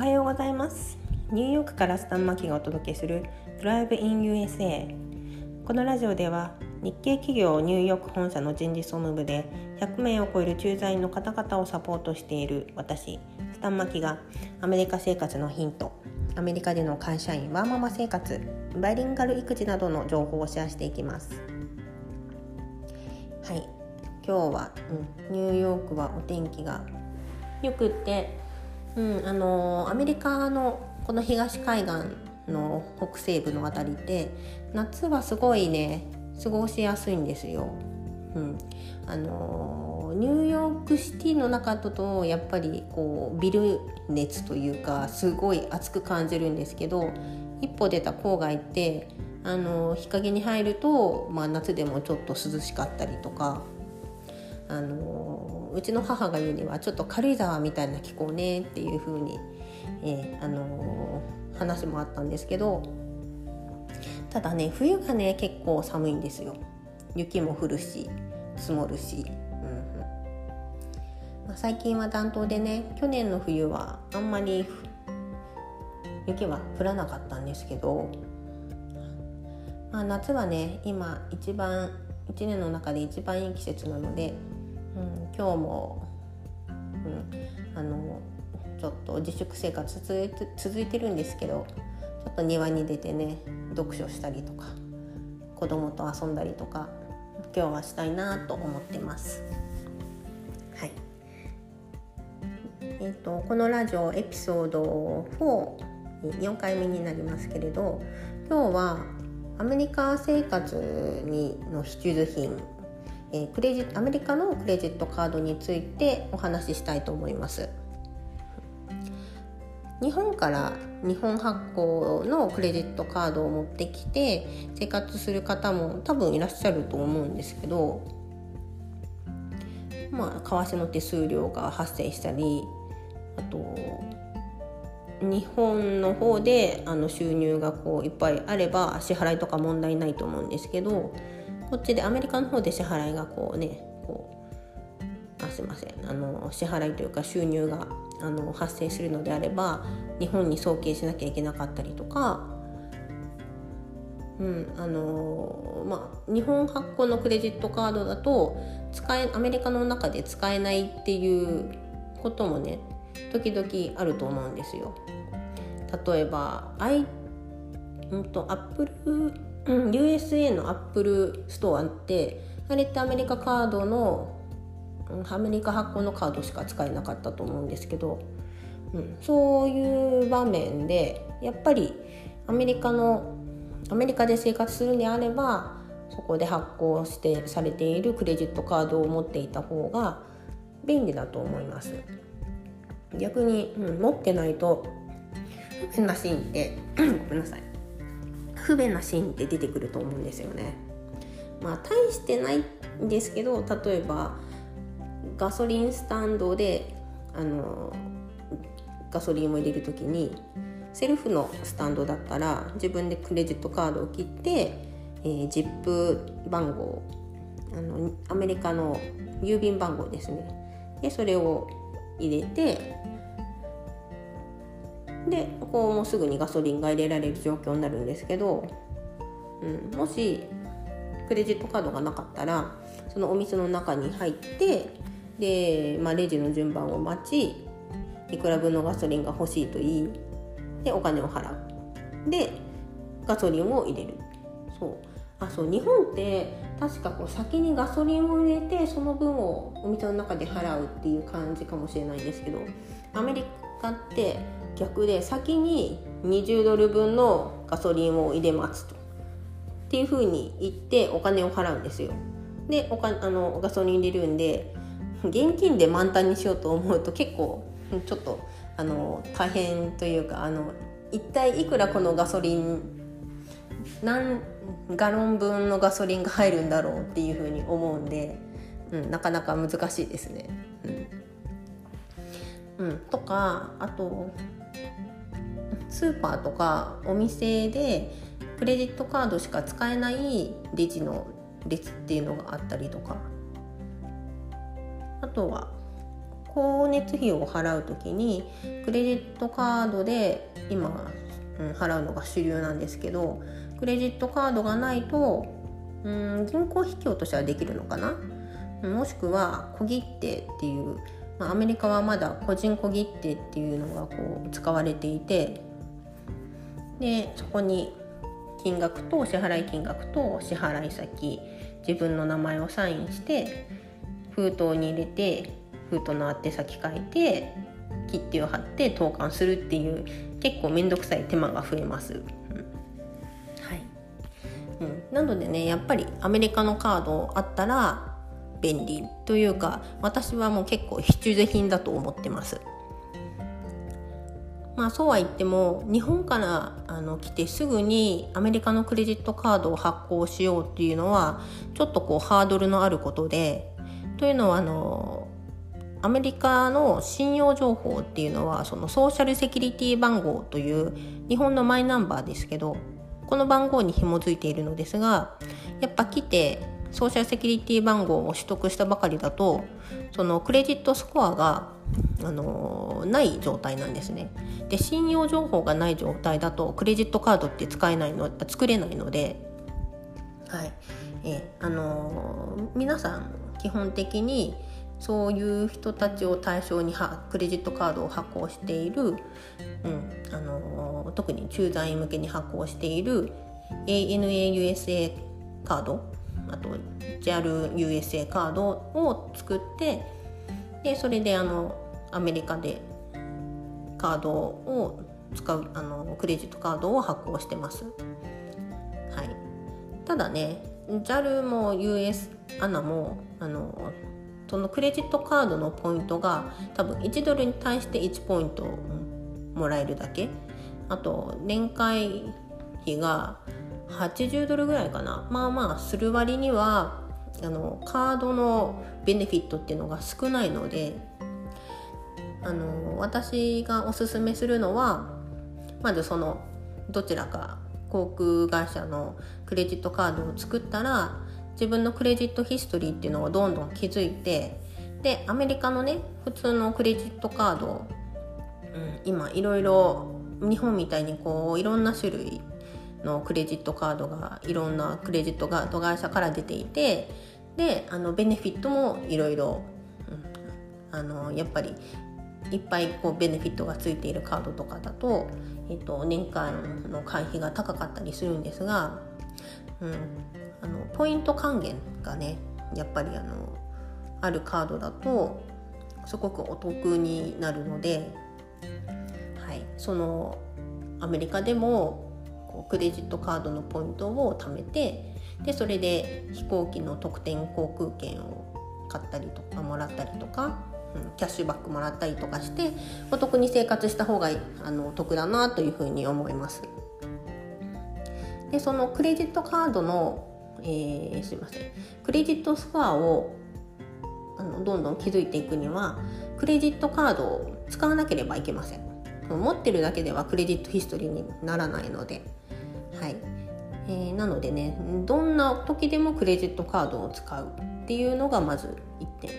おはようございます。ニューヨークからスタンマキがお届けする Drive in USA このラジオでは日系企業ニューヨーク本社の人事総務部で100名を超える駐在員の方々をサポートしている私スタンマキがアメリカ生活のヒントアメリカでの会社員ワーママ生活バイリンガル育児などの情報をシェアしていきます。はい。今日は、うん、ニューヨークはお天気がよくってうんあのアメリカのこの東海岸の北西部の辺りって夏はすごいね過ごしやすいんですよ。うん、あのニューヨークシティの中だとやっぱりこうビル熱というかすごい暑く感じるんですけど一歩出た郊外ってあの日陰に入ると、まあ、夏でもちょっと涼しかったりとかあのうちの母が言うにはちょっと軽井沢みたいな気候ねっていう風に、えー、あの話もあったんですけどただね冬がね結構寒いんですよ。雪も降るし積もるし、うんまあ、最近は暖冬でね去年の冬はあんまり雪は降らなかったんですけど、まあ、夏はね今一番1年の中で一番いい季節なのでうん、今日も、うん、あのちょっと自粛生活続いてるんですけどちょっと庭に出てね読書したりとか子供と遊んだりとか今日はしたいなと思ってます。はいえーと、このラジオエピソード44回目になりますけれど今日はアメリカ生活にの必需品えクレジアメリカのクレジットカードについてお話ししたいと思います。日本から日本発行のクレジットカードを持ってきて生活する方も多分いらっしゃると思うんですけどまあ為替の手数料が発生したりあと日本の方であの収入がこういっぱいあれば支払いとか問題ないと思うんですけどこっちでアメリカの方で支払いがこうねこうあすいませんあの支払いというか収入があの発生するのであれば日本に送金しなきゃいけなかったりとか、うんあのまあ、日本発行のクレジットカードだと使えアメリカの中で使えないっていうこともね時々あると思うんですよ。例えば、I うんと、アップルうん、USA のアップルストアってあれってアメリカカードのアメリカ発行のカードしか使えなかったと思うんですけど、うん、そういう場面でやっぱりアメリカのアメリカで生活するんであればそこで発行してされているクレジットカードを持っていた方が便利だと思います。逆に、うん、持ってないと変なシーンって。ごめんなさい。不便なシーンって出てくると思うんですよね。まあ大してないんですけど例えばガソリンスタンドであのガソリンを入れる時にセルフのスタンドだったら自分でクレジットカードを切って、えー、ジップ番号あのアメリカの郵便番号ですねでそれを入れてでこうもうすぐにガソリンが入れられる状況になるんですけど、うん、もしクレジットカードがなかったらそのお店の中に入ってで、まあ、レジの順番を待ちいくら分のガソリンが欲しいと言いでお金を払う。でガソリンを入れる。そう。あそう日本って確かこう先にガソリンを入れてその分をお店の中で払うっていう感じかもしれないんですけどアメリカって逆で先に20ドル分のガソリンを入れますとっていうふうに言ってお金を払うんですよ。でおかあのガソリン入れるんで現金で満タンにしようと思うと結構ちょっとあの大変というかあの一体いくらこのガソリン何ガロン分のガソリンが入るんだろうっていうふうに思うんで、うん、なかなか難しいですね。うん、とかあとスーパーとかお店でクレジットカードしか使えないレジの列っていうのがあったりとか。あとは光熱費を払う時にクレジットカードで今、うん、払うのが主流なんですけどクレジットカードがないと、うん、銀行引き落としはできるのかな？もしくは小切手っていう、まあ、アメリカはまだ個人小切手っていうのがこう使われていてでそこに金額と支払い金額と支払い先自分の名前をサインして封筒に入れて封筒の宛先書いて切手を貼って投函するっていう結構面倒くさい手間が増えます。うん、はい。うん、なのでねやっぱりアメリカのカードあったら便利というか私はもう結構必需品だと思ってます。まあそうは言っても日本からあの来てすぐにアメリカのクレジットカードを発行しようっていうのはちょっとこうハードルのあることでというのはあのアメリカの信用情報っていうのはそのソーシャルセキュリティ番号という日本のマイナンバーですけどこの番号に紐づいているのですがやっぱ来てソーシャルセキュリティ番号を取得したばかりだとそのクレジットスコアがあのない状態なんですね。で信用情報がない状態だとクレジットカードって使えないの作れないので、はいえあの皆さん基本的にそういう人たちを対象にクレジットカードを発行している、うんあの特に駐在員向けに発行している ANAUSA カードあと JALUSA カードを作ってでそれであのアメリカでカードを使うあのクレジットカードを発行してます。はい、ただね JAL も US アナもあのそのクレジットカードのポイントが多分1ドルに対して1ポイントもらえるだけあと年会費が80ドルぐらいかな。まあまあする割にはあのカードのベネフィットっていうのが少ないのであの私がおすすめするのはまずそのどちらか航空会社のクレジットカードを作ったら自分のクレジットヒストリーっていうのをどんどん築いてでアメリカのね普通のクレジットカード、うん、今いろいろ日本みたいにこういろんな種類のクレジットカードがいろんなクレジットカード会社から出ていてであのベネフィットもいろいろあのやっぱりいっぱいこうベネフィットがついているカードとかだと、えっと、年間の会費が高かったりするんですが、うん、あのポイント還元がねやっぱりあのあるカードだとすごくお得になるので、はい、そのアメリカでもこうクレジットカードのポイントを貯めてでそれで飛行機の特典航空券を買ったりとかもらったりとか、うん、キャッシュバックもらったりとかしてお得に生活した方があのお得だなというふうに思います。でそのクレジットカードの、えー、すいません。クレジットスコアをあのどんどん築いていくにはクレジットカードを使わなければいけません。持ってるだけではクレジットヒストリーにならないので。はい。えー、なのでねどんな時でもクレジットカードを使うっていうのがまず1点。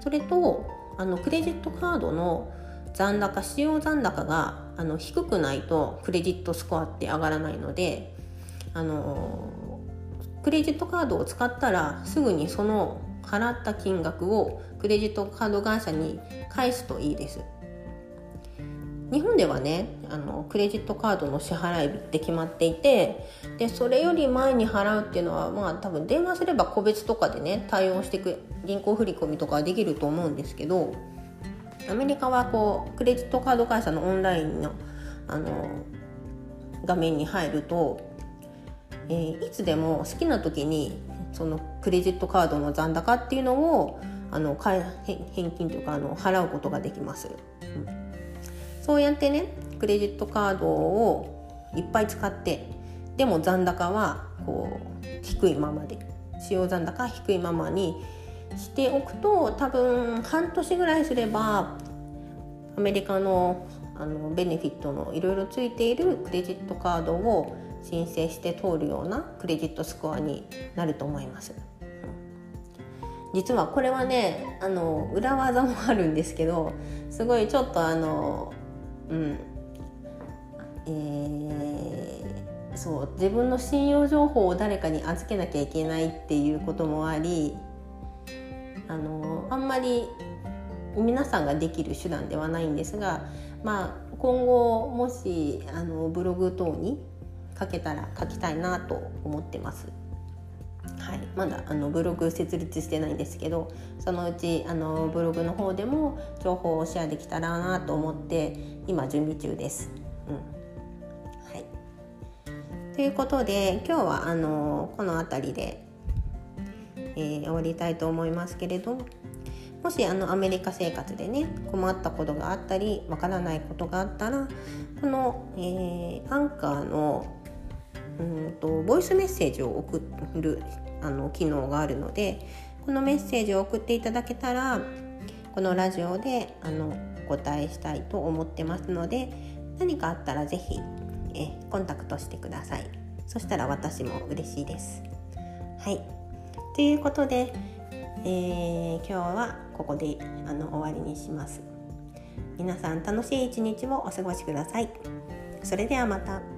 それとあのクレジットカードの残高使用残高があの低くないとクレジットスコアって上がらないのであのクレジットカードを使ったらすぐにその払った金額をクレジットカード会社に返すといいです。日本ではねあのクレジットカードの支払い日って決まっていてでそれより前に払うっていうのはまあ多分電話すれば個別とかでね対応していく銀行振込とかできると思うんですけどアメリカはこうクレジットカード会社のオンラインのあの画面に入るとえー、いつでも好きな時にそのクレジットカードの残高っていうのをあの返金というかあの払うことができます、うん、そうやってねクレジットカードをいっぱい使ってでも残高はこう低いままで使用残高低いままにしておくと多分半年ぐらいすればアメリカのあのベネフィットのいろいろついているクレジットカードを申請して通るようなクレジットスコアになると思います。実はこれはねあの裏技もあるんですけどすごいちょっとあのうんえー、そう自分の信用情報を誰かに預けなきゃいけないっていうこともありあのあんまり皆さんができる手段ではないんですが、まあ、今後もしあのブログ等に書けたら書きたいなと思ってます。はい、まだあのブログ設立してないんですけどそのうちあのブログの方でも情報をシェアできたらなと思って今準備中です。うん。はい、ということで今日はあのこの辺りで、えー、終わりたいと思いますけれどもしあのアメリカ生活でね困ったことがあったりわからないことがあったらこの、えー、アンカーのうんとボイスメッセージを送るあの機能があるのでこのメッセージを送っていただけたらこのラジオであのお答えしたいと思ってますので何かあったら是非えコンタクトしてください。そしたら私も嬉しいです。はい。ということで、えー、今日はここであの終わりにします。皆さん楽しい一日をお過ごしください。それではまた。